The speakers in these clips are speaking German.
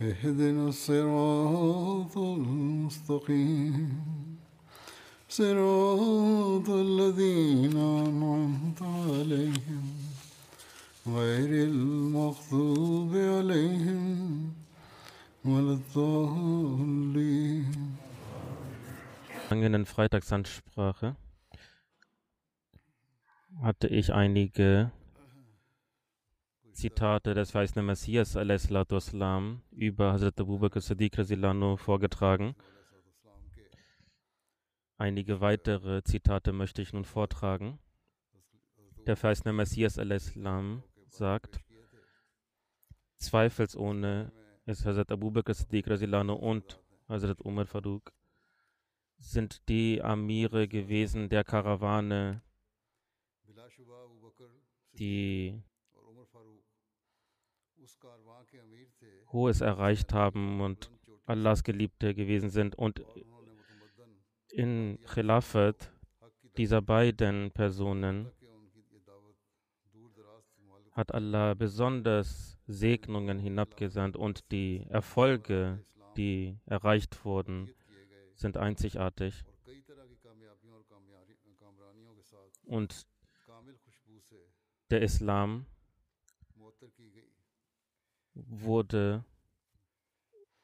اهدنا الصراط المستقيم صراط الذين أنعمت عليهم غير المغضوب عليهم ولا الضالين vergangenen Freitagsansprache hatte ich einige Zitate des verheißenen Messias wassalam, über Hazrat Abu Bakr Siddiq vorgetragen. Einige weitere Zitate möchte ich nun vortragen. Der verheißene Messias wassalam, sagt, zweifelsohne ist Hazrat Abu Bakr Siddiq und Hazrat Umar Farouk sind die Amire gewesen der Karawane, die Hohes erreicht haben und Allahs Geliebte gewesen sind. Und in Khilafat dieser beiden Personen hat Allah besonders Segnungen hinabgesandt und die Erfolge, die erreicht wurden, sind einzigartig. Und der Islam wurde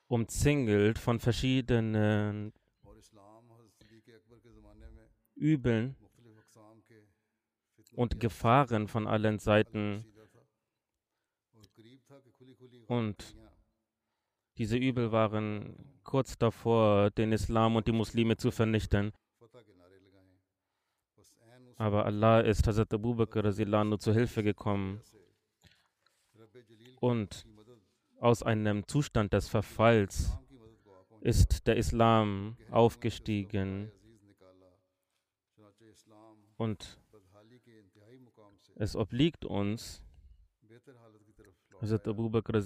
umzingelt von verschiedenen Übeln und Gefahren von allen Seiten. Und diese Übel waren kurz davor, den Islam und die Muslime zu vernichten. Aber Allah ist Hazrat Abu Bakr zu Hilfe gekommen. Und aus einem Zustand des Verfalls ist der Islam aufgestiegen. Und es obliegt uns, Hazrat Abu Bakr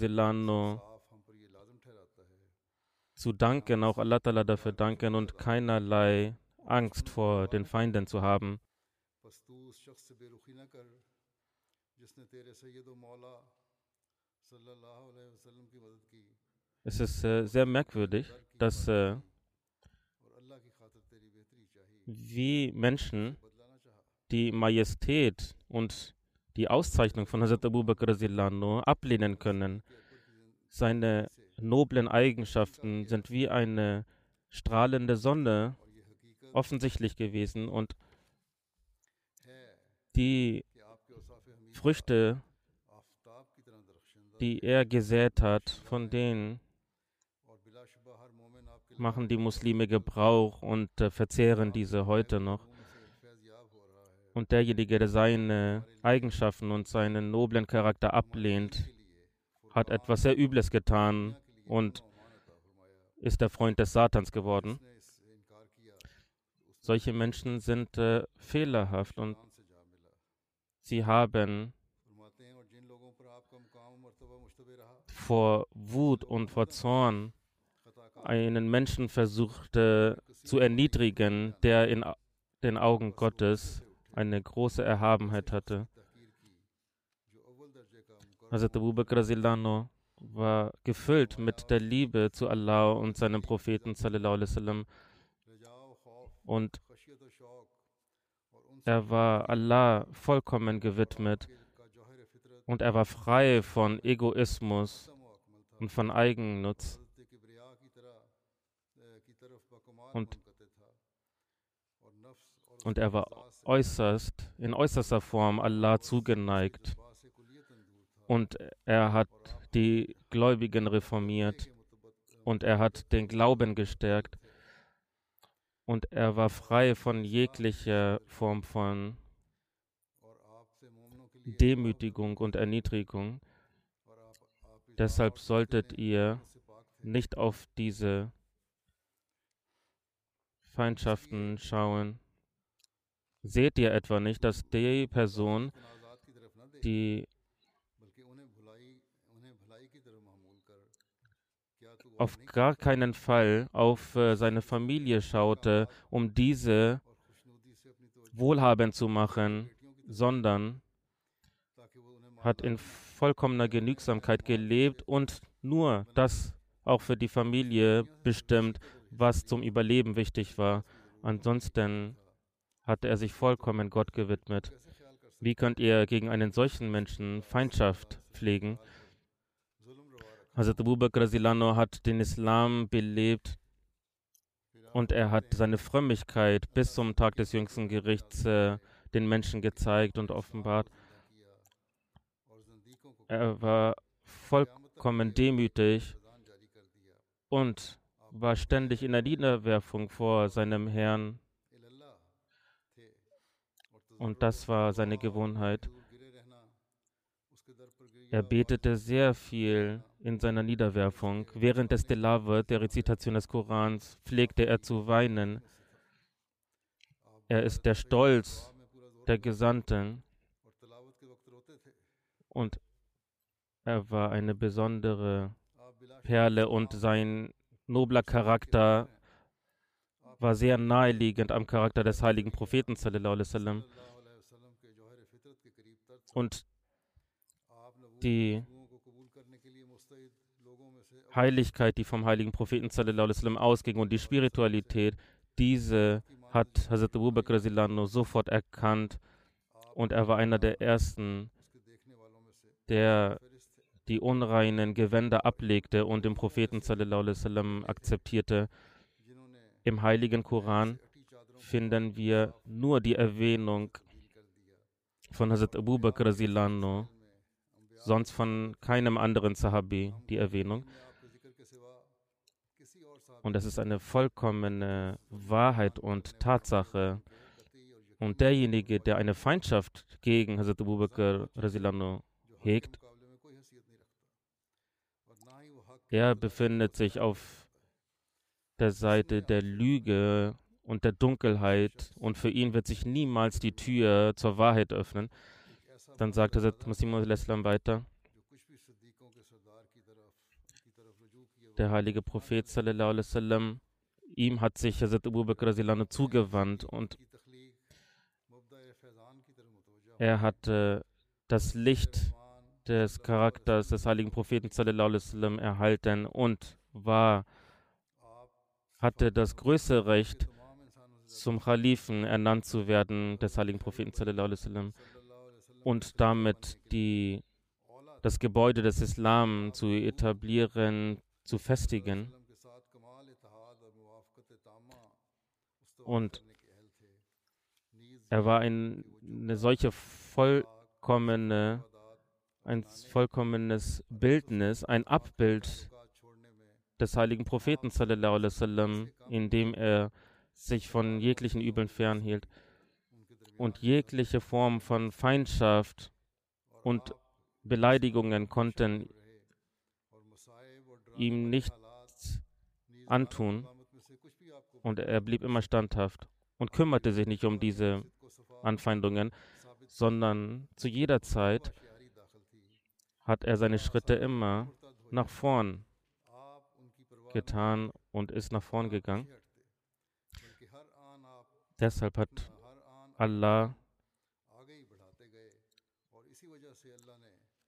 zu danken, auch Allah Ta'ala dafür danken und keinerlei Angst vor den Feinden zu haben. Es ist äh, sehr merkwürdig, dass äh, wie Menschen die Majestät und die Auszeichnung von Hazrat Abu Bakr ablehnen können. Seine noblen Eigenschaften sind wie eine strahlende Sonne offensichtlich gewesen und die Früchte, die er gesät hat, von denen machen die Muslime Gebrauch und äh, verzehren diese heute noch. Und derjenige, der seine Eigenschaften und seinen noblen Charakter ablehnt, hat etwas sehr Übles getan und ist der Freund des Satans geworden. Solche Menschen sind äh, fehlerhaft und sie haben vor Wut und vor Zorn einen Menschen versucht äh, zu erniedrigen, der in den Augen Gottes eine große Erhabenheit hatte. Hazrat Abu Bakr war gefüllt mit der Liebe zu Allah und seinem Propheten sallam, und er war Allah vollkommen gewidmet und er war frei von Egoismus und von Eigennutz. Und, und er war äußerst, in äußerster Form Allah zugeneigt. Und er hat die Gläubigen reformiert und er hat den Glauben gestärkt und er war frei von jeglicher Form von Demütigung und Erniedrigung. Deshalb solltet ihr nicht auf diese Feindschaften schauen. Seht ihr etwa nicht, dass die Person, die auf gar keinen Fall auf äh, seine Familie schaute, um diese wohlhabend zu machen, sondern hat in vollkommener Genügsamkeit gelebt und nur das auch für die Familie bestimmt, was zum Überleben wichtig war. Ansonsten hat er sich vollkommen Gott gewidmet. Wie könnt ihr gegen einen solchen Menschen Feindschaft pflegen? Hazrat Abu Bakr hat den Islam belebt und er hat seine Frömmigkeit bis zum Tag des jüngsten Gerichts äh, den Menschen gezeigt und offenbart. Er war vollkommen demütig und war ständig in der Niederwerfung vor seinem Herrn. Und das war seine Gewohnheit. Er betete sehr viel in seiner Niederwerfung. Während des Delave, der Rezitation des Korans, pflegte er zu weinen. Er ist der Stolz der Gesandten und er war eine besondere Perle und sein nobler Charakter war sehr naheliegend am Charakter des heiligen Propheten. Und die Heiligkeit, die vom heiligen Propheten ausging und die Spiritualität, diese hat Hazrat Abu Bakr sofort erkannt und er war einer der ersten, der die unreinen Gewänder ablegte und den Propheten akzeptierte. Im heiligen Koran finden wir nur die Erwähnung von Hazrat Abu Bakr sonst von keinem anderen Sahabi die Erwähnung. Und das ist eine vollkommene Wahrheit und Tatsache. Und derjenige, der eine Feindschaft gegen Hazrat Abu Bakr hegt, er befindet sich auf der Seite der Lüge und der Dunkelheit und für ihn wird sich niemals die Tür zur Wahrheit öffnen. Dann sagt Masih weiter, der heilige Prophet sallam, ihm hat sich Hazrat Abu Bakr zugewandt und er hatte das Licht des Charakters des heiligen Propheten sallam, erhalten und war, hatte das größte Recht, zum Khalifen ernannt zu werden des heiligen Propheten sallam, und damit die, das Gebäude des Islam zu etablieren, zu festigen. Und er war ein, eine solche vollkommene, ein vollkommenes Bildnis, ein Abbild des heiligen Propheten, sallam, in dem er sich von jeglichen Übeln fernhielt und jegliche Form von Feindschaft und Beleidigungen konnten ihm nichts antun und er blieb immer standhaft und kümmerte sich nicht um diese Anfeindungen, sondern zu jeder Zeit hat er seine Schritte immer nach vorn getan und ist nach vorn gegangen. Deshalb hat Allah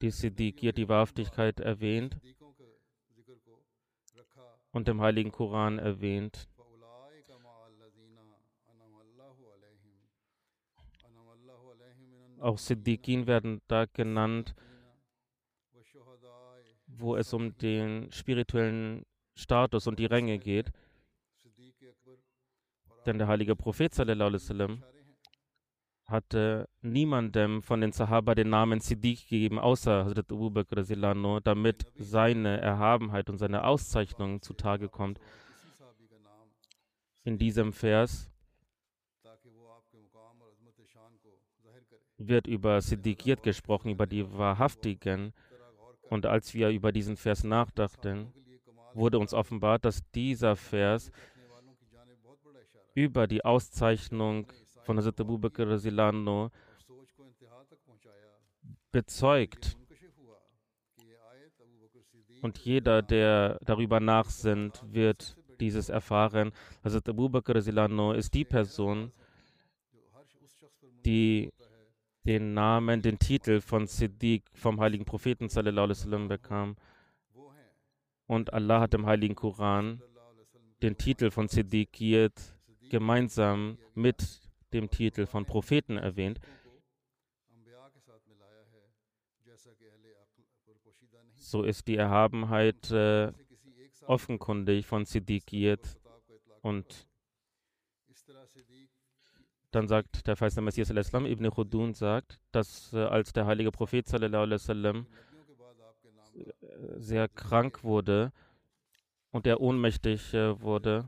die Siddiqiyya, die Wahrhaftigkeit erwähnt und im Heiligen Koran erwähnt. Auch Siddiqin werden da genannt, wo es um den spirituellen Status und die Ränge geht. Denn der heilige Prophet wasallam hatte niemandem von den Sahaba den Namen Siddiq gegeben, außer Hazrat Abu Bakr damit seine Erhabenheit und seine Auszeichnung zutage kommt. In diesem Vers wird über Siddiqiyat gesprochen, über die Wahrhaftigen. Und als wir über diesen Vers nachdachten, wurde uns offenbart, dass dieser Vers über die Auszeichnung von Hazrat Abu Bakr Razilano bezeugt. Und jeder, der darüber nachsinnt, wird dieses erfahren. Hazrat Abu Bakr Razilano ist die Person, die den Namen, den Titel von Siddiq vom heiligen Propheten wasallam bekam. Und Allah hat im heiligen Koran den Titel von Siddiqiyat gemeinsam mit dem Titel von Propheten erwähnt. So ist die Erhabenheit äh, offenkundig von Siddiqiyat und dann sagt der Feiste Messias al-Islam, Ibn Khudun sagt, dass äh, als der heilige Prophet wasallam äh, sehr krank wurde und er ohnmächtig äh, wurde,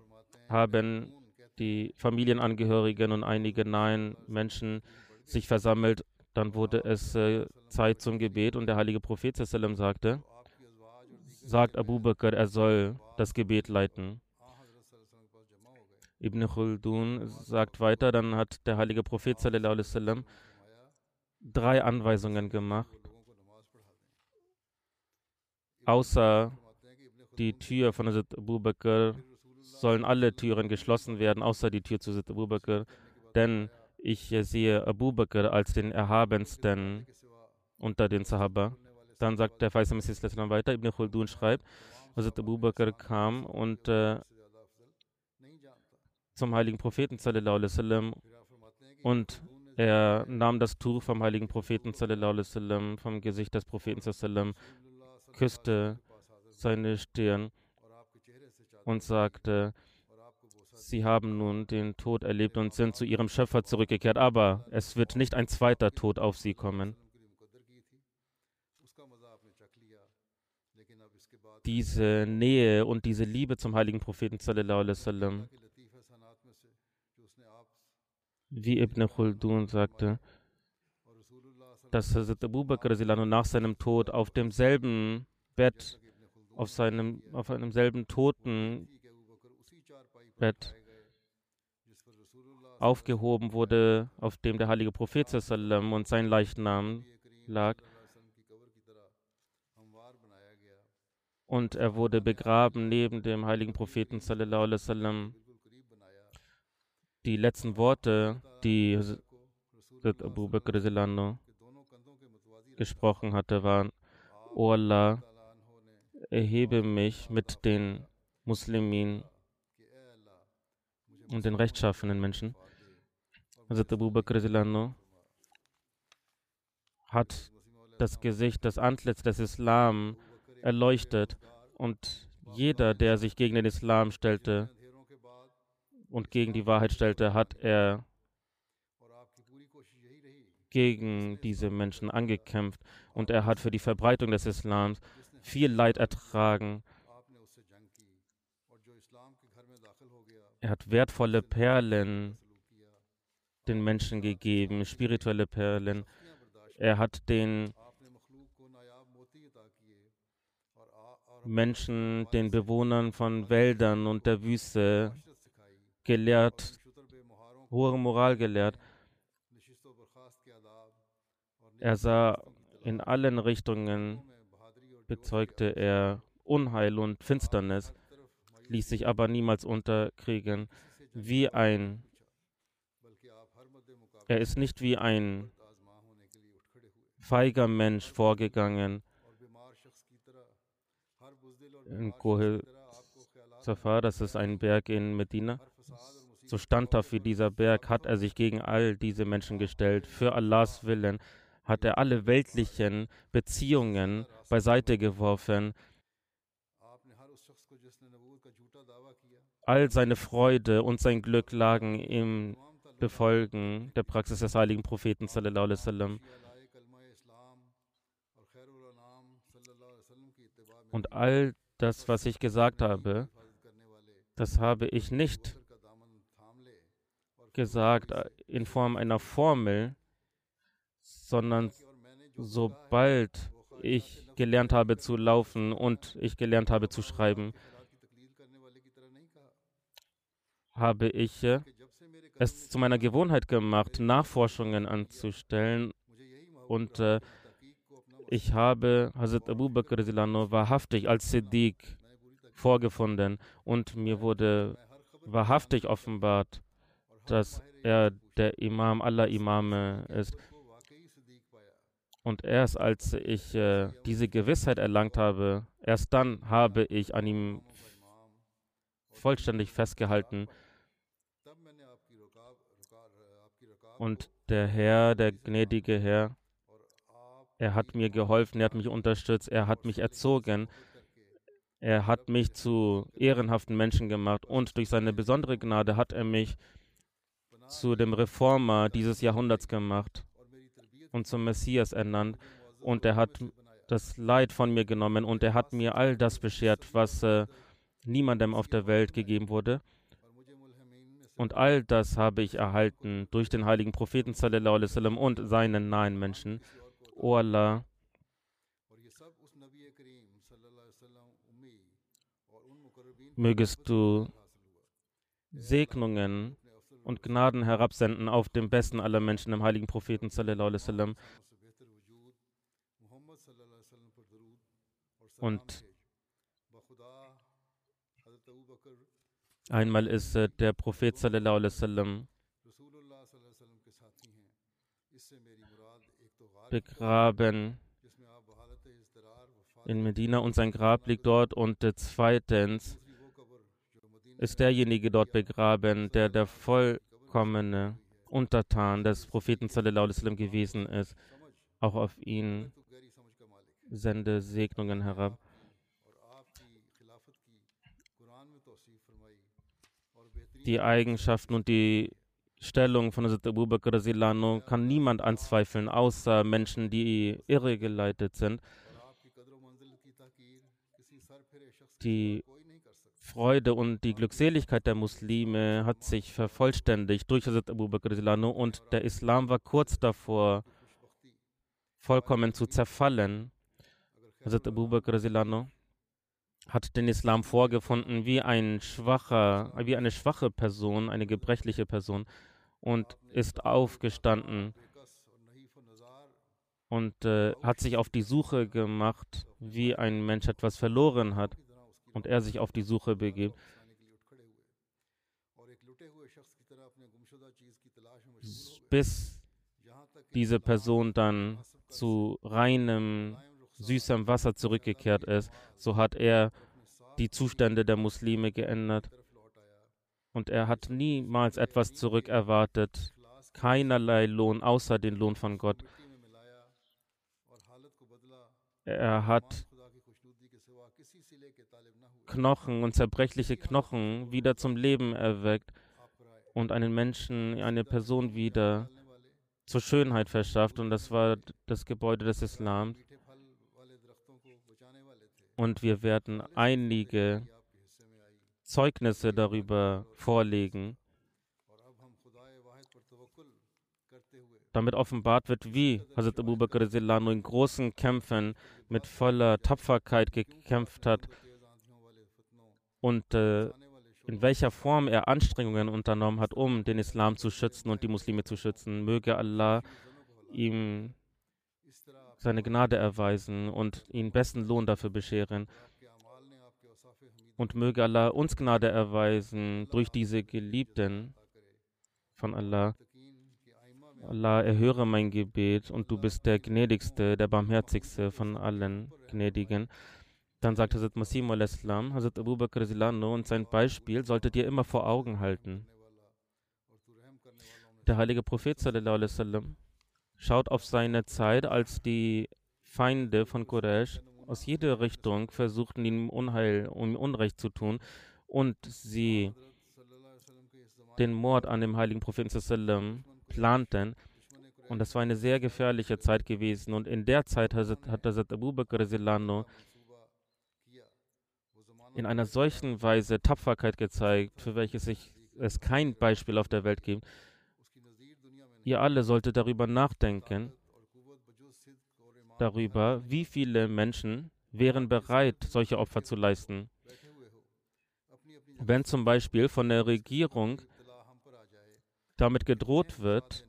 haben die Familienangehörigen und einige nahen Menschen sich versammelt. Dann wurde es äh, Zeit zum Gebet und der heilige Prophet sallam sagte, sagt Abu Bakr, er soll das Gebet leiten. Ibn Khaldun sagt weiter, dann hat der heilige Prophet sallam, drei Anweisungen gemacht. Außer die Tür von Hazrat Abu Bakr sollen alle Türen geschlossen werden, außer die Tür zu Hazrat Abu Bakr. Denn ich sehe Abu Bakr als den erhabensten unter den Sahaba. Dann sagt der Faisal Messias weiter, Ibn Khaldun schreibt, Hazrat Abu Bakr kam und äh, zum heiligen Propheten und er nahm das Tuch vom heiligen Propheten vom Gesicht des Propheten küsste seine Stirn und sagte, Sie haben nun den Tod erlebt und sind zu ihrem Schöpfer zurückgekehrt, aber es wird nicht ein zweiter Tod auf sie kommen. Diese Nähe und diese Liebe zum heiligen Propheten wie Ibn Khaldun sagte, dass Hazrat Abu Bakr nach seinem Tod auf demselben Bett, auf, seinem, auf einem selben Totenbett aufgehoben wurde, auf dem der heilige Prophet und sein Leichnam lag. Und er wurde begraben neben dem heiligen Propheten sallallahu alaihi wasallam die letzten Worte, die Abu Bakr gesprochen hatte, waren, O Allah, erhebe mich mit den Muslimen und den rechtschaffenen Menschen. Hazrat Abu Bakr hat das Gesicht, das Antlitz des Islam erleuchtet und jeder, der sich gegen den Islam stellte, und gegen die Wahrheit stellte, hat er gegen diese Menschen angekämpft und er hat für die Verbreitung des Islams viel Leid ertragen. Er hat wertvolle Perlen den Menschen gegeben, spirituelle Perlen. Er hat den Menschen, den Bewohnern von Wäldern und der Wüste gelehrt, hohe Moral gelehrt. Er sah in allen Richtungen, bezeugte er Unheil und Finsternis, ließ sich aber niemals unterkriegen. Wie ein, er ist nicht wie ein feiger Mensch vorgegangen. In Kohel Safar, das ist ein Berg in Medina so standhaft wie dieser Berg hat er sich gegen all diese Menschen gestellt. Für Allahs Willen hat er alle weltlichen Beziehungen beiseite geworfen. all seine Freude und sein Glück lagen im Befolgen der Praxis des heiligen Propheten. Und all das, was ich gesagt habe, das habe ich nicht gesagt äh, in Form einer Formel, sondern sobald ich gelernt habe zu laufen und ich gelernt habe zu schreiben, habe ich äh, es zu meiner Gewohnheit gemacht, Nachforschungen anzustellen. Und äh, ich habe Hazrat Abu Bakr wahrhaftig als Siddiq vorgefunden und mir wurde wahrhaftig offenbart, dass er der Imam aller Imame ist. Und erst als ich äh, diese Gewissheit erlangt habe, erst dann habe ich an ihm vollständig festgehalten. Und der Herr, der gnädige Herr, er hat mir geholfen, er hat mich unterstützt, er hat mich erzogen, er hat mich zu ehrenhaften Menschen gemacht und durch seine besondere Gnade hat er mich zu dem Reformer dieses Jahrhunderts gemacht und zum Messias ernannt. Und er hat das Leid von mir genommen und er hat mir all das beschert, was äh, niemandem auf der Welt gegeben wurde. Und all das habe ich erhalten durch den heiligen Propheten sallam, und seinen nahen Menschen. O Allah, mögest du Segnungen und Gnaden herabsenden auf den besten aller Menschen, dem heiligen Propheten. Und einmal ist äh, der Prophet begraben in Medina und sein Grab liegt dort und äh, zweitens ist derjenige dort begraben, der der vollkommene Untertan des Propheten sallam, gewesen ist. Auch auf ihn sende Segnungen herab. Die Eigenschaften und die Stellung von Hazrat Abu Bakr kann niemand anzweifeln, außer Menschen, die irregeleitet sind. Die Freude und die Glückseligkeit der Muslime hat sich vervollständigt durch Hazrat Abu Bakr und der Islam war kurz davor, vollkommen zu zerfallen. Hazrat Abu Bakr hat den Islam vorgefunden wie ein schwacher, wie eine schwache Person, eine gebrechliche Person und ist aufgestanden und äh, hat sich auf die Suche gemacht, wie ein Mensch etwas verloren hat und er sich auf die Suche begibt. Bis diese Person dann zu reinem, süßem Wasser zurückgekehrt ist, so hat er die Zustände der Muslime geändert. Und er hat niemals etwas zurückerwartet, keinerlei Lohn außer den Lohn von Gott. Er hat Knochen und zerbrechliche Knochen wieder zum Leben erweckt und einen Menschen, eine Person wieder zur Schönheit verschafft. Und das war das Gebäude des Islams. Und wir werden einige Zeugnisse darüber vorlegen, damit offenbart wird, wie Hazrat Abu Bakr in großen Kämpfen mit voller Tapferkeit gekämpft hat und äh, in welcher Form er Anstrengungen unternommen hat, um den Islam zu schützen und die Muslime zu schützen. Möge Allah ihm seine Gnade erweisen und ihn besten Lohn dafür bescheren. Und möge Allah uns Gnade erweisen durch diese Geliebten von Allah. Allah, erhöre mein Gebet und du bist der gnädigste, der barmherzigste von allen Gnädigen. Dann sagt Hazrat Masim al-Islam, Hazrat Abu Bakr und sein Beispiel solltet ihr immer vor Augen halten. Der heilige Prophet sallam, schaut auf seine Zeit, als die Feinde von Quraysh aus jeder Richtung versuchten, ihm Unheil und Unrecht zu tun und sie den Mord an dem heiligen Propheten planten. Und das war eine sehr gefährliche Zeit gewesen. Und in der Zeit hat Hazrat Abu Bakr radiallahu in einer solchen Weise Tapferkeit gezeigt, für welches ich, es kein Beispiel auf der Welt gibt. Ihr alle solltet darüber nachdenken, darüber, wie viele Menschen wären bereit, solche Opfer zu leisten. Wenn zum Beispiel von der Regierung damit gedroht wird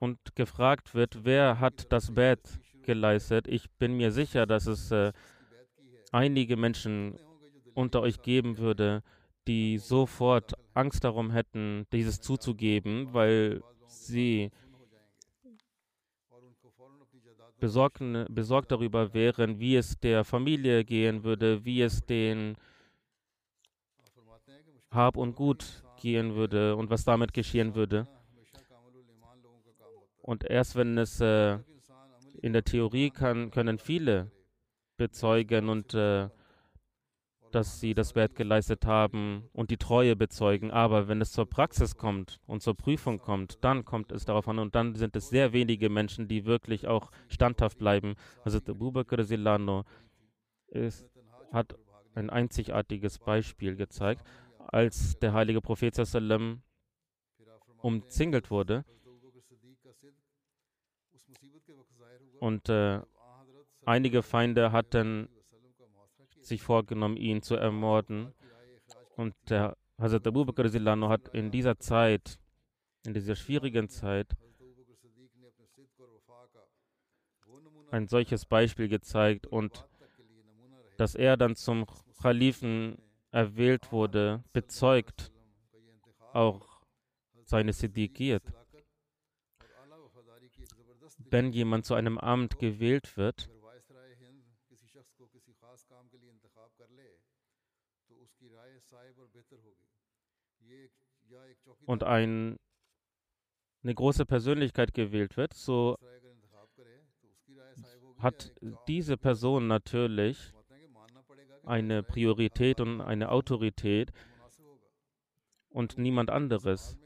und gefragt wird, wer hat das Bett geleistet, ich bin mir sicher, dass es äh, einige Menschen unter euch geben würde, die sofort Angst darum hätten, dieses zuzugeben, weil sie besorgt, besorgt darüber wären, wie es der Familie gehen würde, wie es den Hab und Gut gehen würde und was damit geschehen würde. Und erst wenn es äh, in der Theorie kann, können viele bezeugen und äh, dass sie das Wert geleistet haben und die Treue bezeugen. Aber wenn es zur Praxis kommt und zur Prüfung kommt, dann kommt es darauf an und dann sind es sehr wenige Menschen, die wirklich auch standhaft bleiben. Also Abu Bakr Silano ist, hat ein einzigartiges Beispiel gezeigt, als der heilige Prophet sallam umzingelt wurde und äh, einige Feinde hatten sich vorgenommen, ihn zu ermorden. Und der Hazrat Abu Bakr hat in dieser Zeit, in dieser schwierigen Zeit, ein solches Beispiel gezeigt und dass er dann zum Khalifen erwählt wurde, bezeugt auch seine Siddiqiyat. Wenn jemand zu einem Amt gewählt wird, und ein, eine große Persönlichkeit gewählt wird, so hat diese Person natürlich eine Priorität und eine Autorität und niemand anderes,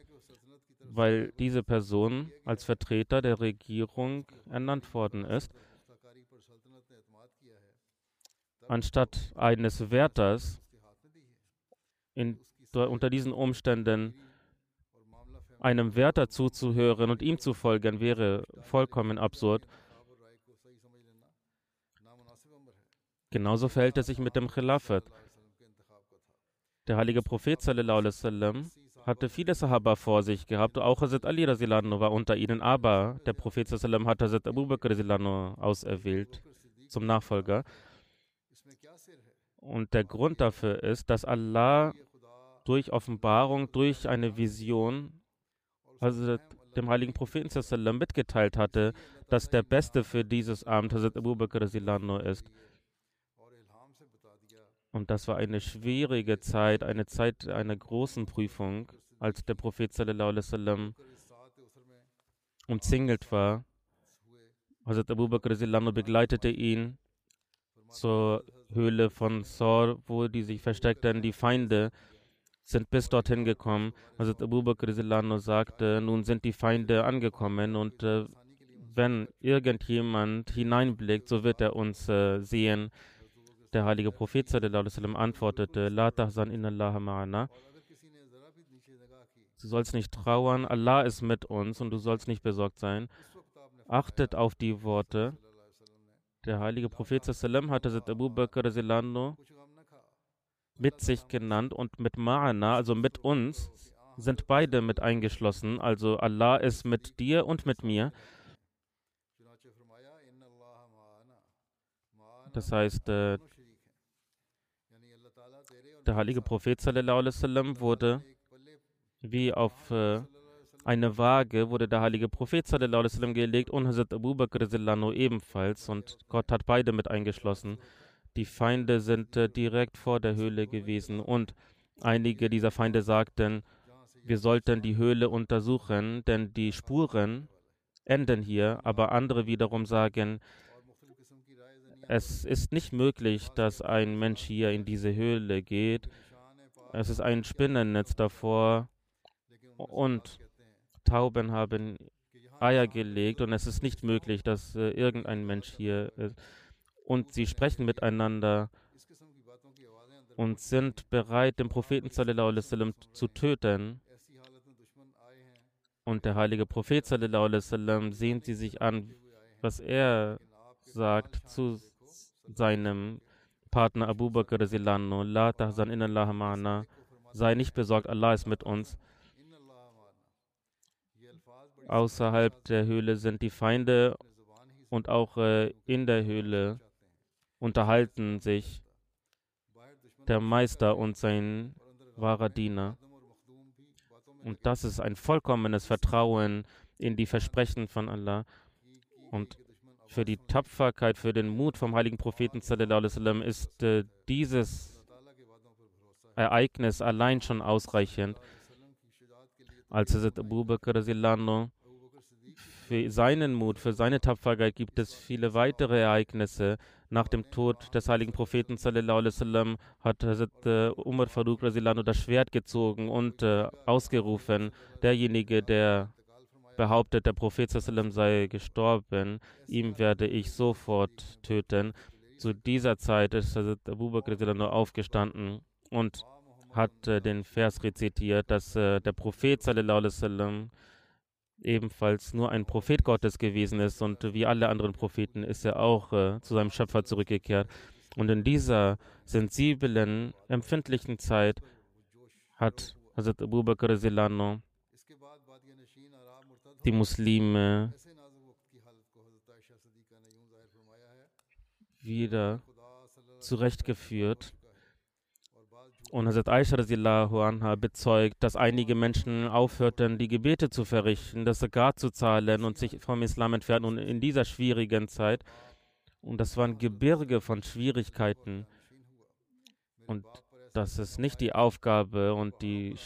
weil diese Person als Vertreter der Regierung ernannt worden ist. Anstatt eines Wärters in, unter diesen Umständen einem Wärter zuzuhören und ihm zu folgen, wäre vollkommen absurd. Genauso verhält es sich mit dem Khilafat. Der heilige Prophet sallam, hatte viele Sahaba vor sich gehabt, auch Hazrat Ali war unter ihnen, aber der Prophet sallam, hat Hazrat Abu Bakr auserwählt zum Nachfolger. Und der Grund dafür ist, dass Allah durch Offenbarung, durch eine Vision Hazrat dem heiligen Propheten sallam, mitgeteilt hatte, dass der Beste für dieses Amt Hazrat Abu Bakr ist. Und das war eine schwierige Zeit, eine Zeit einer großen Prüfung, als der Prophet sallam, umzingelt war. Hazrat Abu Bakr begleitete ihn zur Höhle von Sor, wo die sich versteckten, die Feinde sind bis dorthin gekommen. Also Abu Bakr sagte, nun sind die Feinde angekommen und äh, wenn irgendjemand hineinblickt, so wird er uns äh, sehen. Der heilige Prophet sallam, antwortete, La tahzan inna ma'ana. Du sollst nicht trauern, Allah ist mit uns und du sollst nicht besorgt sein. Achtet auf die Worte. Der heilige Prophet sallam, hatte Abu Bakr mit sich genannt und mit Ma'ana, also mit uns, sind beide mit eingeschlossen. Also Allah ist mit dir und mit mir. Das heißt, äh, der heilige Prophet sallam, wurde wie auf äh, eine Waage wurde der heilige Prophet sallam, gelegt und Hazrat Abu Bakr ebenfalls und Gott hat beide mit eingeschlossen. Die Feinde sind äh, direkt vor der Höhle gewesen. Und einige dieser Feinde sagten, wir sollten die Höhle untersuchen, denn die Spuren enden hier, aber andere wiederum sagen, es ist nicht möglich, dass ein Mensch hier in diese Höhle geht. Es ist ein Spinnennetz davor. Und Tauben haben Eier gelegt. Und es ist nicht möglich, dass äh, irgendein Mensch hier ist. Und sie sprechen miteinander und sind bereit, den Propheten wasallam zu töten. Und der heilige Prophet wasallam sehen sie sich an, was er sagt zu seinem Partner Abu Bakr Zilano, La tahzan inna Allah ma'ana, sei nicht besorgt, Allah ist mit uns. Außerhalb der Höhle sind die Feinde und auch äh, in der Höhle unterhalten sich der Meister und sein wahrer Diener. Und das ist ein vollkommenes Vertrauen in die Versprechen von Allah. Und für die Tapferkeit, für den Mut vom heiligen Propheten sallam, ist äh, dieses Ereignis allein schon ausreichend. Als Hazrat Abu Bakr für seinen Mut, für seine Tapferkeit gibt es viele weitere Ereignisse. Nach dem Tod des heiligen Propheten sallam, hat Hazrat äh, Umar Farouk das Schwert gezogen und äh, ausgerufen, derjenige, der behauptet, der Prophet sallam, sei gestorben, ihm werde ich sofort töten. Zu dieser Zeit ist Hazrat Abu Bakr aufgestanden und hat äh, den Vers rezitiert, dass äh, der Prophet sallam, ebenfalls nur ein Prophet Gottes gewesen ist und wie alle anderen Propheten ist er auch äh, zu seinem Schöpfer zurückgekehrt. Und in dieser sensiblen, empfindlichen Zeit hat Hazrat Abu Bakr Zilano die Muslime wieder zurechtgeführt und Hazrat Aisha anha bezeugt, dass einige Menschen aufhörten, die Gebete zu verrichten, das Zakat zu zahlen und sich vom Islam entfernen. Und in dieser schwierigen Zeit, und das waren Gebirge von Schwierigkeiten, und das ist nicht die Aufgabe und die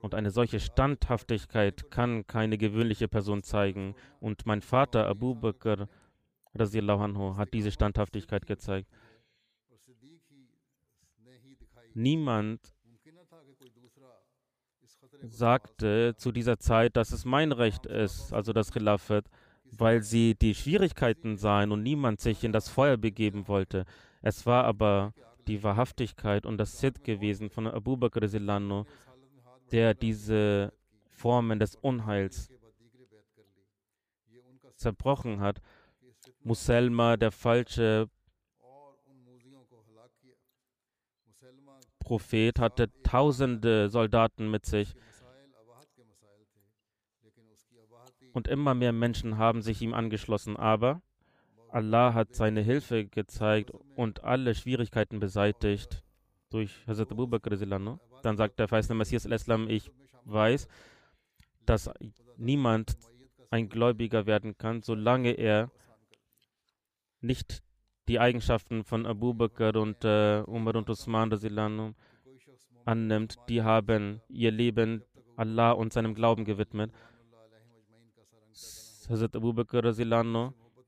und eine solche Standhaftigkeit kann keine gewöhnliche Person zeigen. Und mein Vater Abu Bakr anhu, hat diese Standhaftigkeit gezeigt. Niemand sagte zu dieser Zeit, dass es mein Recht ist, also das Khilafat, weil sie die Schwierigkeiten sahen und niemand sich in das Feuer begeben wollte. Es war aber die Wahrhaftigkeit und das Sid gewesen von Abu Bakr Zilano, der diese Formen des Unheils zerbrochen hat. Muselma, der falsche Prophet hatte tausende Soldaten mit sich. Und immer mehr Menschen haben sich ihm angeschlossen. Aber Allah hat seine Hilfe gezeigt und alle Schwierigkeiten beseitigt durch Hazrat Abu Bakr. Dann sagt der verheißene Messias al-Islam, ich weiß, dass niemand ein Gläubiger werden kann, solange er nicht die Eigenschaften von Abu Bakr und äh, Umar und Usman annimmt, die haben ihr Leben Allah und seinem Glauben gewidmet. Hazrat Abu Bakr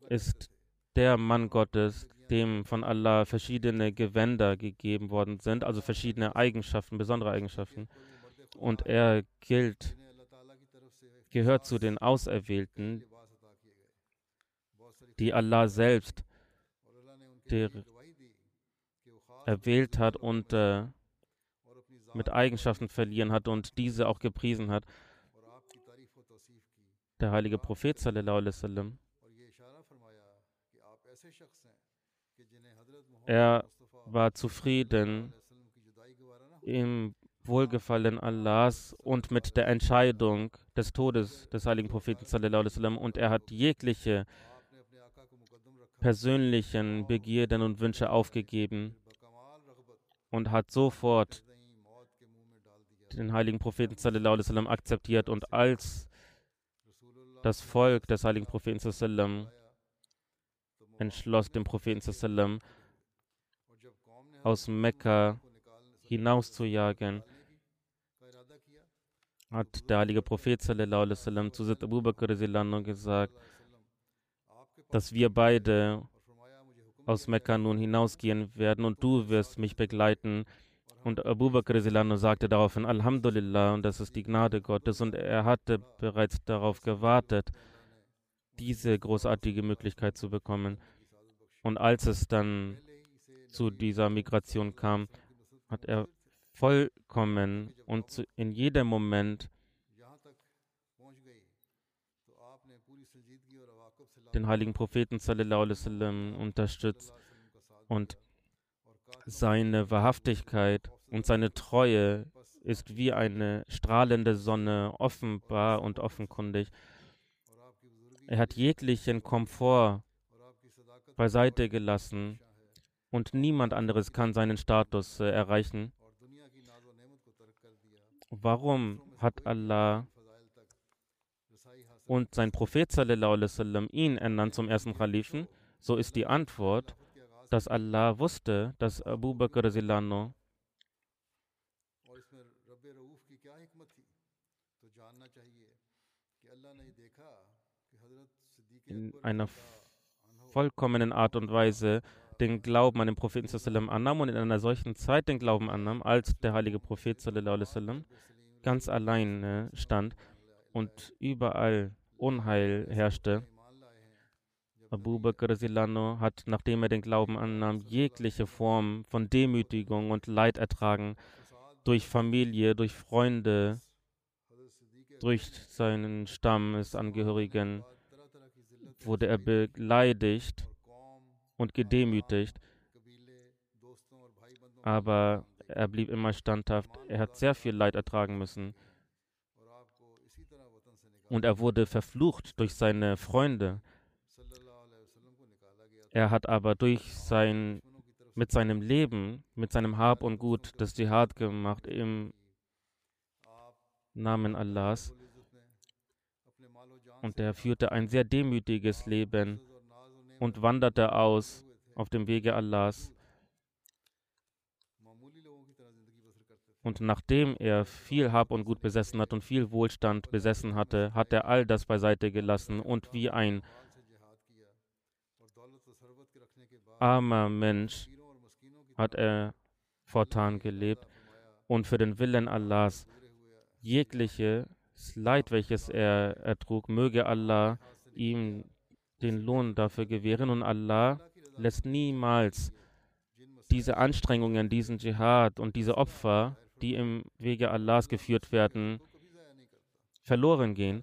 ist der Mann Gottes, dem von Allah verschiedene Gewänder gegeben worden sind, also verschiedene Eigenschaften, besondere Eigenschaften. Und er gilt, gehört zu den Auserwählten, die Allah selbst der erwählt hat und äh, mit Eigenschaften verliehen hat und diese auch gepriesen hat. Der heilige Prophet sallallahu alaihi wasallam, er war zufrieden im Wohlgefallen Allahs und mit der Entscheidung des Todes des heiligen Propheten sallallahu alaihi wasallam und er hat jegliche persönlichen Begierden und Wünsche aufgegeben und hat sofort den heiligen Propheten sallam, akzeptiert und als das Volk des heiligen Propheten sallam, entschloss, den Propheten sallam, aus Mekka hinauszujagen, hat der heilige Prophet sallam, zu Abu Bakr gesagt, dass wir beide aus Mekka nun hinausgehen werden und du wirst mich begleiten. Und Abu Bakr Silano sagte daraufhin Alhamdulillah und das ist die Gnade Gottes und er hatte bereits darauf gewartet, diese großartige Möglichkeit zu bekommen. Und als es dann zu dieser Migration kam, hat er vollkommen und in jedem Moment den heiligen Propheten sallam, unterstützt und seine Wahrhaftigkeit und seine Treue ist wie eine strahlende Sonne, offenbar und offenkundig. Er hat jeglichen Komfort beiseite gelassen und niemand anderes kann seinen Status äh, erreichen. Warum hat Allah und sein Prophet sallam, ihn ernannt zum ersten Khalifen? So ist die Antwort, dass Allah wusste, dass Abu Bakr Zilano in einer vollkommenen Art und Weise den Glauben an den Propheten sallam, annahm und in einer solchen Zeit den Glauben annahm, als der heilige Prophet sallam, ganz allein stand und überall Unheil herrschte. Abu Bakr Silano hat, nachdem er den Glauben annahm, jegliche Form von Demütigung und Leid ertragen, durch Familie, durch Freunde, durch seinen Stammesangehörigen wurde er beleidigt und gedemütigt. Aber er blieb immer standhaft. Er hat sehr viel Leid ertragen müssen. Und er wurde verflucht durch seine Freunde. Er hat aber durch sein, mit seinem Leben, mit seinem Hab und Gut das Dschihad gemacht im Namen Allahs. Und er führte ein sehr demütiges Leben und wanderte aus auf dem Wege Allahs. Und nachdem er viel Hab und Gut besessen hat und viel Wohlstand besessen hatte, hat er all das beiseite gelassen und wie ein armer Mensch hat er fortan gelebt und für den Willen Allahs jegliches Leid, welches er ertrug, möge Allah ihm den Lohn dafür gewähren. Und Allah lässt niemals diese Anstrengungen, diesen Dschihad und diese Opfer die im Wege Allahs geführt werden, verloren gehen.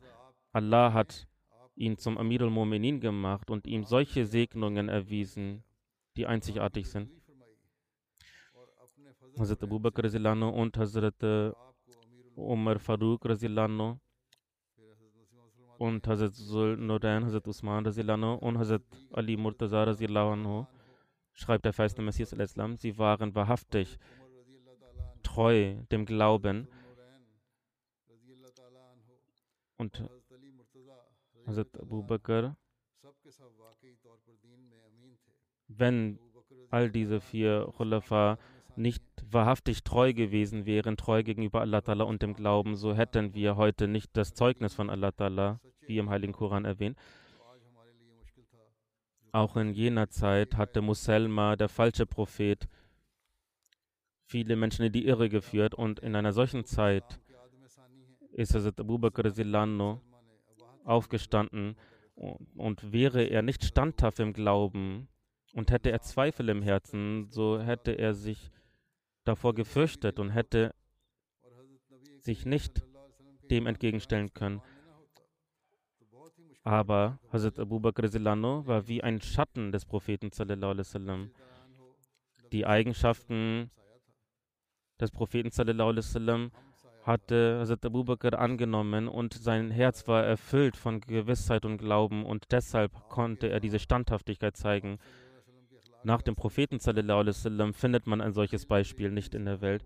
Allah hat ihn zum Amir al-Mu'minin gemacht und ihm solche Segnungen erwiesen, die einzigartig sind. Hazrat Abu Bakr und Hazrat Umar Farooq und Hazrat Zul Nurain, Hazrat Usman und Hazrat Ali Murtaza schreibt der feiste Messias sie waren wahrhaftig treu dem Glauben. Und Abu Bakr, wenn all diese vier Khulafa nicht wahrhaftig treu gewesen wären, treu gegenüber Allah Ta'ala und dem Glauben, so hätten wir heute nicht das Zeugnis von Allah Ta'ala, wie im Heiligen Koran erwähnt. Auch in jener Zeit hatte Muselma, der falsche Prophet, viele Menschen in die Irre geführt und in einer solchen Zeit ist Hazrat Abu Bakr aufgestanden und, wäre er nicht standhaft im Glauben und hätte er Zweifel im Herzen, so hätte er sich davor gefürchtet und hätte sich nicht dem entgegenstellen können. Aber Hazrat Abu Bakr war wie ein Schatten des Propheten. Die Eigenschaften des Propheten sallam, hatte Hazrat Abu Bakr angenommen und sein Herz war erfüllt von Gewissheit und Glauben und deshalb konnte er diese Standhaftigkeit zeigen. Nach dem Propheten sallam, findet man ein solches Beispiel nicht in der Welt.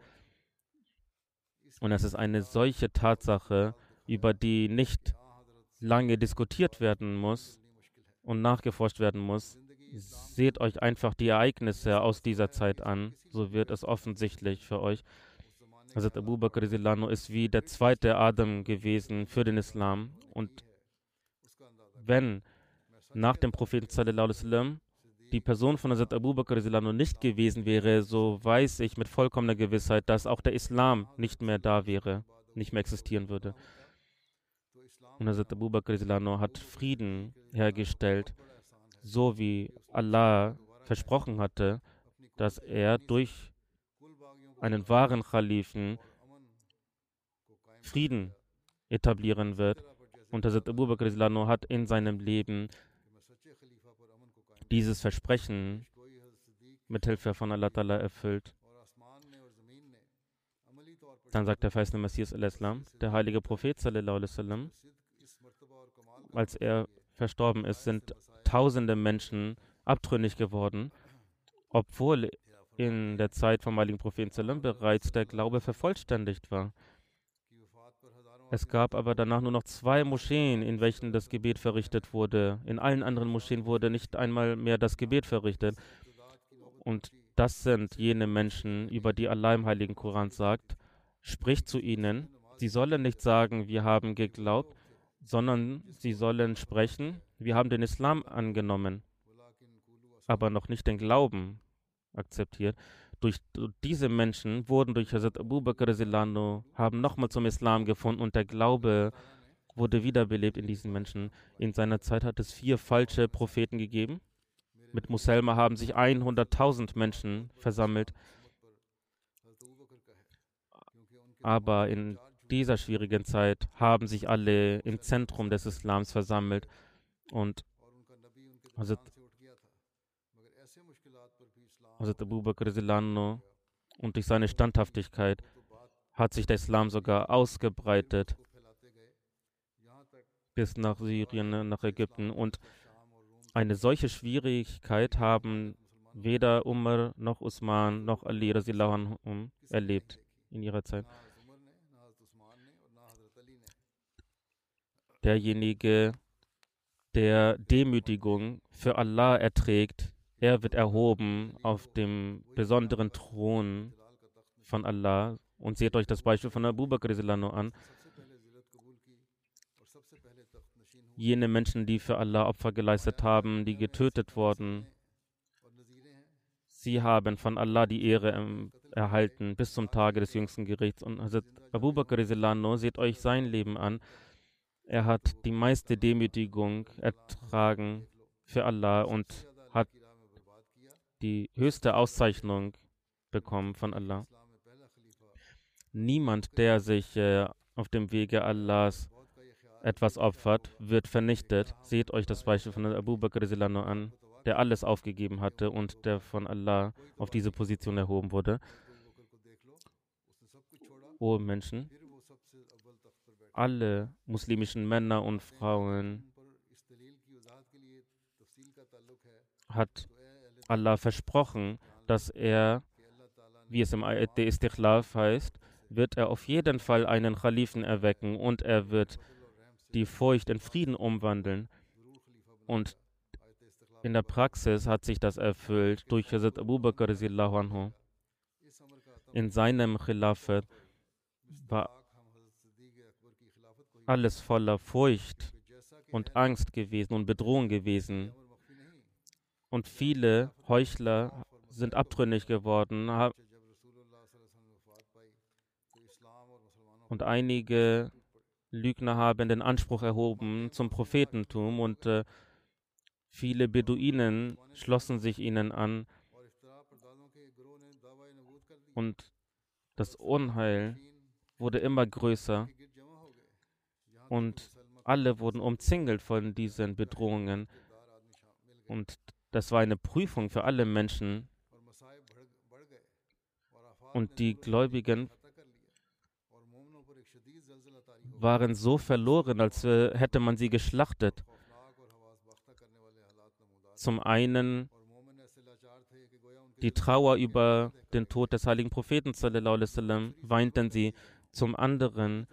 Und es ist eine solche Tatsache, über die nicht lange diskutiert werden muss und nachgeforscht werden muss. Seht euch einfach die Ereignisse aus dieser Zeit an, so wird es offensichtlich für euch. Hazrat Abu Bakr ist wie der zweite Adam gewesen für den Islam. Und wenn nach dem Propheten sallam, die Person von Hazrat Abu Bakr nicht gewesen wäre, so weiß ich mit vollkommener Gewissheit, dass auch der Islam nicht mehr da wäre, nicht mehr existieren würde. Und Hazrat Abu Bakr hat Frieden hergestellt, so wie Allah versprochen hatte, dass er durch einen wahren Khalifen Frieden etablieren wird. Und Hazrat Abu Bakr Silano hat in seinem Leben dieses Versprechen mit Hilfe von Allah Ta'ala erfüllt. Dann sagt der verheißene Messias al-Islam, der heilige Prophet als er verstorben ist, sind tausende Menschen abtrünnig geworden, obwohl in der Zeit vom heiligen Propheten bereits der Glaube vervollständigt war. Es gab aber danach nur noch zwei Moscheen, in welchen das Gebet verrichtet wurde. In allen anderen Moscheen wurde nicht einmal mehr das Gebet verrichtet. Und das sind jene Menschen, über die Allah im Heiligen Koran sagt, spricht zu ihnen, sie sollen nicht sagen, wir haben geglaubt, sondern sie sollen sprechen, wir haben den Islam angenommen, aber noch nicht den Glauben akzeptiert durch diese Menschen wurden durch Hazrat Abu Bakr Zilano, haben nochmal zum Islam gefunden und der Glaube wurde wiederbelebt in diesen Menschen. In seiner Zeit hat es vier falsche Propheten gegeben. Mit Muselma haben sich 100.000 Menschen versammelt. Aber in dieser schwierigen Zeit haben sich alle im Zentrum des Islams versammelt und Hazrat Abu Bakr und durch seine Standhaftigkeit hat sich der Islam sogar ausgebreitet bis nach Syrien, nach Ägypten. Und eine solche Schwierigkeit haben weder Umar noch Usman noch Ali anhum erlebt in ihrer Zeit. Derjenige, der Demütigung für Allah erträgt, er wird erhoben auf dem besonderen Thron von Allah. Und seht euch das Beispiel von Abu Bakr an. Jene Menschen, die für Allah Opfer geleistet haben, die getötet wurden, sie haben von Allah die Ehre erhalten bis zum Tage des jüngsten Gerichts. Und Abu Bakr seht euch sein Leben an. Er hat die meiste Demütigung ertragen für Allah und die höchste Auszeichnung bekommen von Allah. Niemand, der sich äh, auf dem Wege Allahs etwas opfert, wird vernichtet. Seht euch das Beispiel von Abu Bakr an, der alles aufgegeben hatte und der von Allah auf diese Position erhoben wurde. O Menschen, alle muslimischen Männer und Frauen hat Allah versprochen, dass er, wie es im Ayat der Istikhlaf heißt, wird er auf jeden Fall einen Khalifen erwecken und er wird die Furcht in Frieden umwandeln. Und in der Praxis hat sich das erfüllt durch Hazrat Abu Bakr. In seinem Khilafat war alles voller Furcht und Angst gewesen und Bedrohung gewesen und viele Heuchler sind abtrünnig geworden. Und einige Lügner haben den Anspruch erhoben zum Prophetentum und äh, viele Beduinen schlossen sich ihnen an. Und das Unheil wurde immer größer und alle wurden umzingelt von diesen Bedrohungen. Und das war eine Prüfung für alle Menschen. Und die Gläubigen waren so verloren, als hätte man sie geschlachtet. Zum einen die Trauer über den Tod des heiligen Propheten sallam, weinten sie. Zum anderen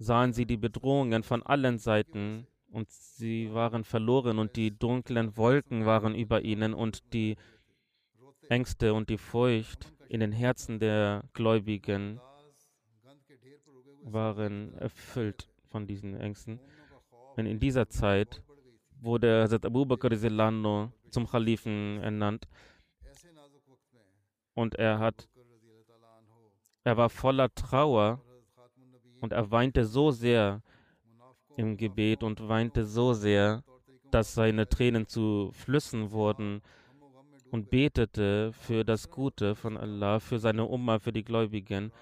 sahen sie die Bedrohungen von allen Seiten und sie waren verloren und die dunklen Wolken waren über ihnen und die Ängste und die Furcht in den Herzen der Gläubigen waren erfüllt von diesen Ängsten. Und in dieser Zeit wurde Hazrat Abu Bakr zum Khalifen ernannt. Und er hat, er war voller Trauer und er weinte so sehr im Gebet und weinte so sehr, dass seine Tränen zu Flüssen wurden und betete für das Gute von Allah, für seine Umma, für die Gläubigen,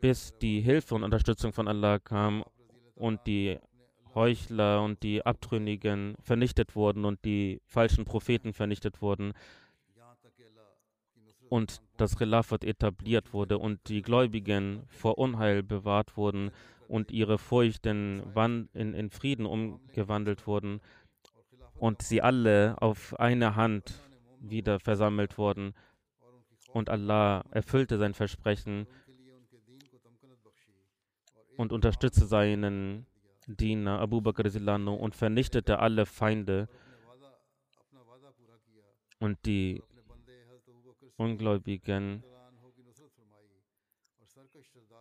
bis die Hilfe und Unterstützung von Allah kam und die Heuchler und die Abtrünnigen vernichtet wurden und die falschen Propheten vernichtet wurden. Und das Khilafat etabliert wurde und die Gläubigen vor Unheil bewahrt wurden und ihre Furcht in, in, in Frieden umgewandelt wurden und sie alle auf eine Hand wieder versammelt wurden. Und Allah erfüllte sein Versprechen und unterstützte seinen Diener Abu Bakr Silano und vernichtete alle Feinde und die Ungläubigen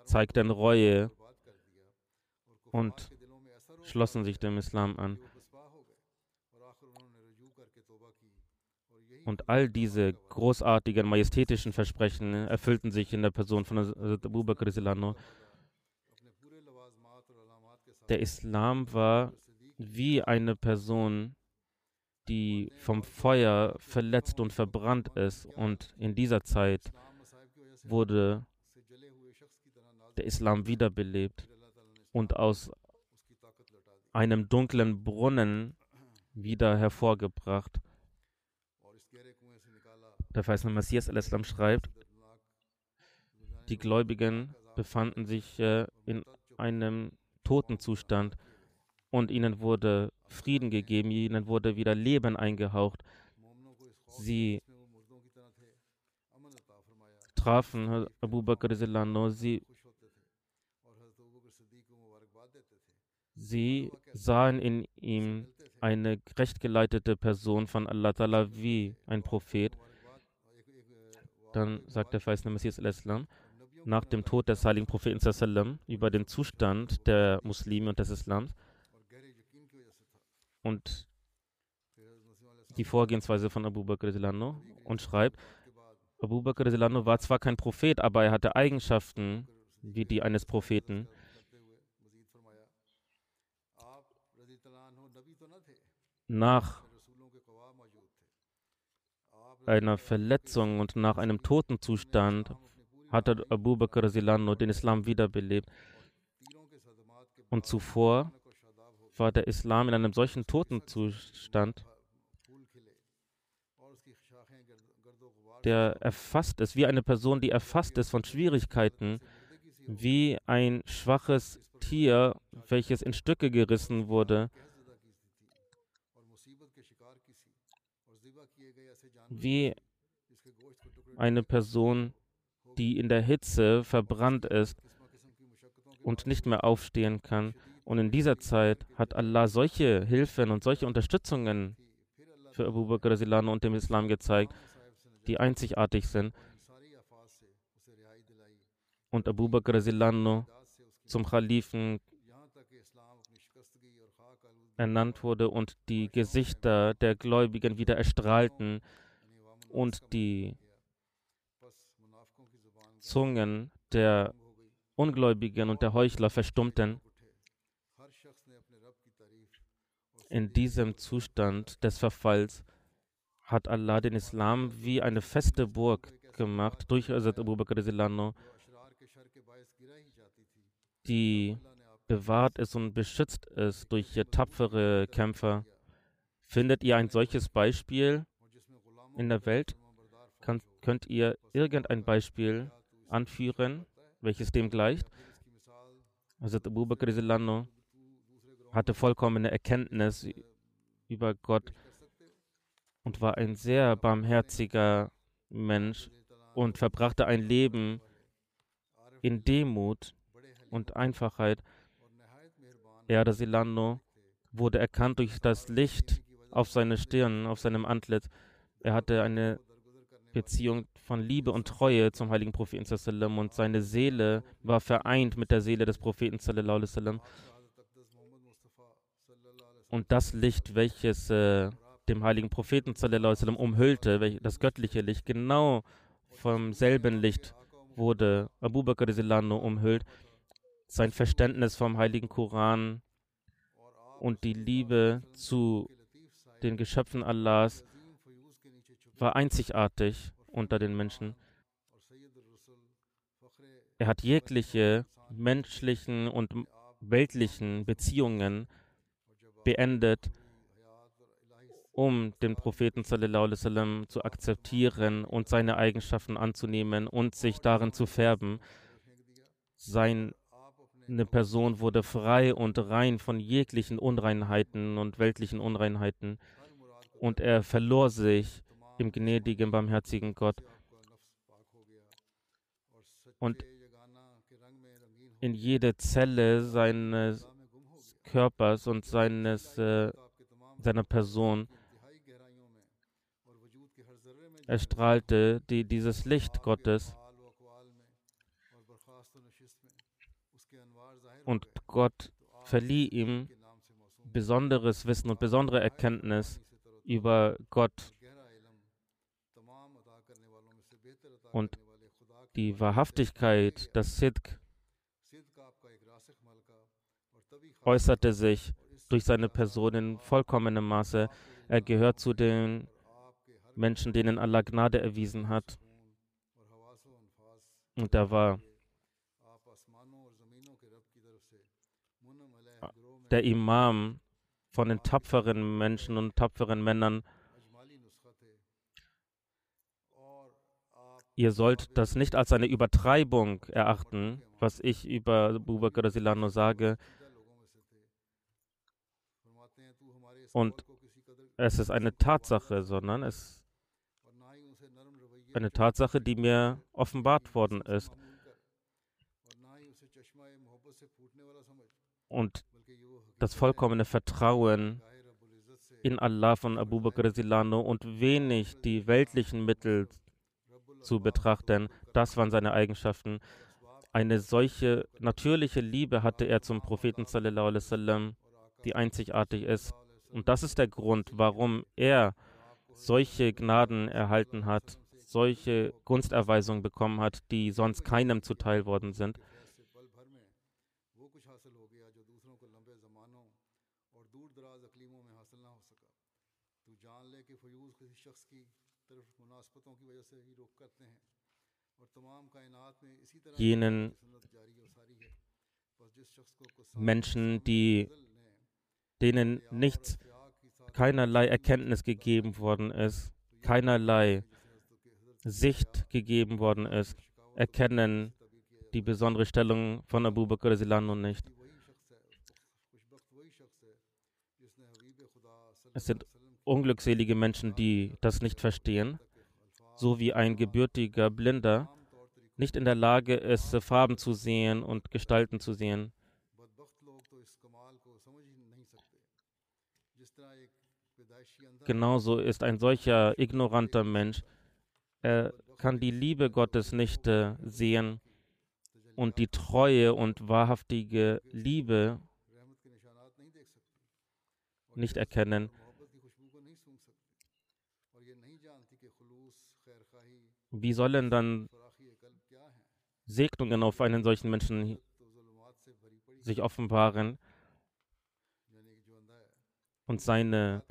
zeigten Reue und schlossen sich dem Islam an. Und all diese großartigen, majestätischen Versprechen erfüllten sich in der Person von Abu Bakr Silano. Der Islam war wie eine Person, die vom Feuer verletzt und verbrannt ist. Und in dieser Zeit wurde der Islam wiederbelebt und aus einem dunklen Brunnen wieder hervorgebracht. Der verheißene Messias al-Islam schreibt, die Gläubigen befanden sich äh, in einem Totenzustand und ihnen wurde Frieden gegeben, ihnen wurde wieder Leben eingehaucht. Sie trafen Abu Bakr sie, sie sahen in ihm eine rechtgeleitete Person von Allah Ta'ala wie ein Prophet. Dann sagt der verheißene Messias al-Islam, nach dem Tod des heiligen Propheten über den Zustand der Muslime und des Islams und die Vorgehensweise von Abu Bakr Zilano und schreibt, Abu Bakr Zilano war zwar kein Prophet, aber er hatte Eigenschaften wie die eines Propheten. Nach einer Verletzung und nach einem Totenzustand hatte Abu Bakr Zilano den Islam wiederbelebt. Und zuvor war der Islam in einem solchen Totenzustand, der erfasst ist, wie eine Person, die erfasst ist von Schwierigkeiten, wie ein schwaches Tier, welches in Stücke gerissen wurde, wie eine Person, die in der Hitze verbrannt ist und nicht mehr aufstehen kann. Und in dieser Zeit hat Allah solche Hilfen und solche Unterstützungen für Abu Bakr und dem Islam gezeigt, die einzigartig sind. Und Abu Bakr zum Khalifen ernannt wurde und die Gesichter der Gläubigen wieder erstrahlten und die Zungen der Ungläubigen und der Heuchler verstummten. In diesem Zustand des Verfalls hat Allah den Islam wie eine feste Burg gemacht durch Hazrat Abu Bakr die bewahrt ist und beschützt ist durch tapfere Kämpfer. Findet ihr ein solches Beispiel in der Welt? Kann, könnt ihr irgendein Beispiel anführen, welches dem gleicht? Hazrat Abu Bakr hatte vollkommene Erkenntnis über Gott und war ein sehr barmherziger Mensch und verbrachte ein Leben in Demut und Einfachheit. Er, Silano, wurde erkannt durch das Licht auf seine Stirn, auf seinem Antlitz. Er hatte eine Beziehung von Liebe und Treue zum heiligen Propheten und seine Seele war vereint mit der Seele des Propheten und das Licht, welches äh, dem heiligen Propheten wasallam umhüllte, welch- das göttliche Licht, genau vom selben Licht wurde Abu Bakr Silano umhüllt. Sein Verständnis vom heiligen Koran und die Liebe zu den Geschöpfen Allahs war einzigartig unter den Menschen. Er hat jegliche menschlichen und weltlichen Beziehungen beendet, um den Propheten wasallam zu akzeptieren und seine Eigenschaften anzunehmen und sich darin zu färben. Seine Person wurde frei und rein von jeglichen Unreinheiten und weltlichen Unreinheiten und er verlor sich im gnädigen, barmherzigen Gott. Und in jede Zelle seines Körpers und seines, äh, seiner Person. Erstrahlte die, dieses Licht Gottes. Und Gott verlieh ihm besonderes Wissen und besondere Erkenntnis über Gott. Und die Wahrhaftigkeit, das Sidq, äußerte sich durch seine Person in vollkommenem Maße. Er gehört zu den Menschen, denen Allah Gnade erwiesen hat. Und er war der Imam von den tapferen Menschen und tapferen Männern. Ihr sollt das nicht als eine Übertreibung erachten, was ich über Abu Bakr sage. Und es ist eine Tatsache, sondern es ist eine Tatsache, die mir offenbart worden ist. Und das vollkommene Vertrauen in Allah von Abu Bakr Silano und wenig die weltlichen Mittel zu betrachten, das waren seine Eigenschaften. Eine solche natürliche Liebe hatte er zum Propheten wasallam, die einzigartig ist. Und das ist der Grund, warum er solche Gnaden erhalten hat, solche Gunsterweisungen bekommen hat, die sonst keinem zuteil worden sind. Jenen Menschen, die denen nichts, keinerlei Erkenntnis gegeben worden ist, keinerlei Sicht gegeben worden ist, erkennen die besondere Stellung von Abu Bakr Silano nicht. Es sind unglückselige Menschen, die das nicht verstehen, so wie ein gebürtiger Blinder nicht in der Lage ist, Farben zu sehen und Gestalten zu sehen. Genauso ist ein solcher ignoranter Mensch, er kann die Liebe Gottes nicht äh, sehen und die treue und wahrhaftige Liebe nicht erkennen. Wie sollen dann Segnungen auf einen solchen Menschen sich offenbaren und seine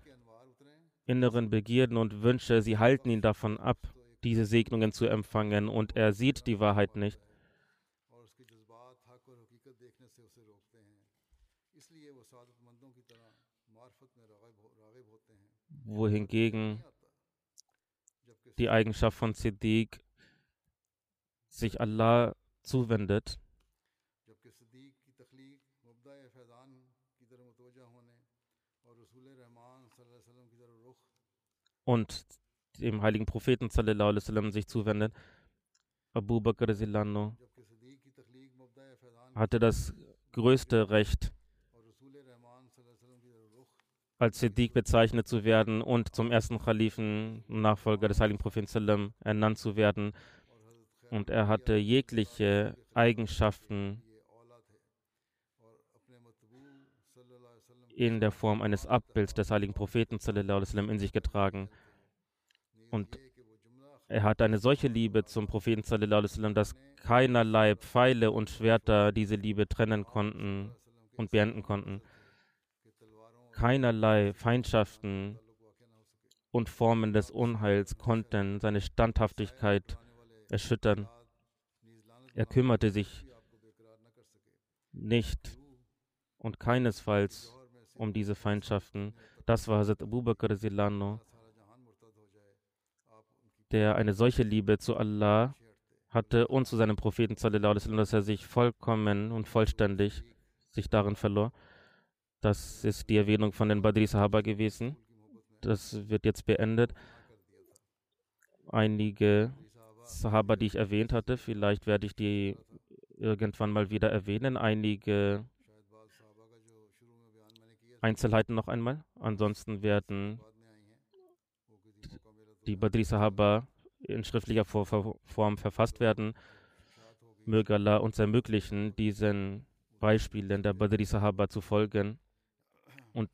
inneren Begierden und Wünsche, sie halten ihn davon ab, diese Segnungen zu empfangen und er sieht die Wahrheit nicht. Wohingegen die Eigenschaft von Siddiq sich Allah zuwendet und dem heiligen Propheten sallallahu alaihi wasallam sich zuwendet. Abu Bakr Silano hatte das größte Recht, als Siddiq bezeichnet zu werden und zum ersten Khalifen, Nachfolger des heiligen Propheten sallam, ernannt zu werden. Und er hatte jegliche Eigenschaften in der Form eines Abbilds des heiligen Propheten in sich getragen. Und er hat eine solche Liebe zum Propheten dass keinerlei Pfeile und Schwerter diese Liebe trennen konnten und beenden konnten. Keinerlei Feindschaften und Formen des Unheils konnten seine Standhaftigkeit erschüttern. Er kümmerte sich nicht und keinesfalls um diese Feindschaften. Das war Hazrat Abu Bakr Silano, der eine solche Liebe zu Allah hatte und zu seinem Propheten, dass er sich vollkommen und vollständig sich darin verlor. Das ist die Erwähnung von den Badri Sahaba gewesen. Das wird jetzt beendet. Einige Sahaba, die ich erwähnt hatte, vielleicht werde ich die irgendwann mal wieder erwähnen. Einige Einzelheiten noch einmal. Ansonsten werden die Badri Sahaba in schriftlicher Form verfasst werden. Möge Allah uns ermöglichen, diesen Beispielen der Badri Sahaba zu folgen und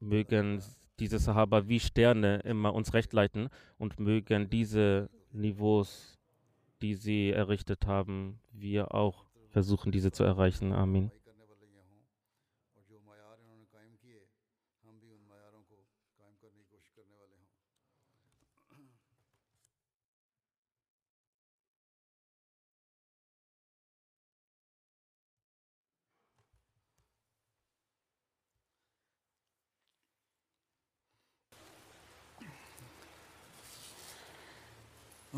mögen diese Sahaba wie Sterne immer uns recht leiten und mögen diese Niveaus, die sie errichtet haben, wir auch versuchen, diese zu erreichen. Amin.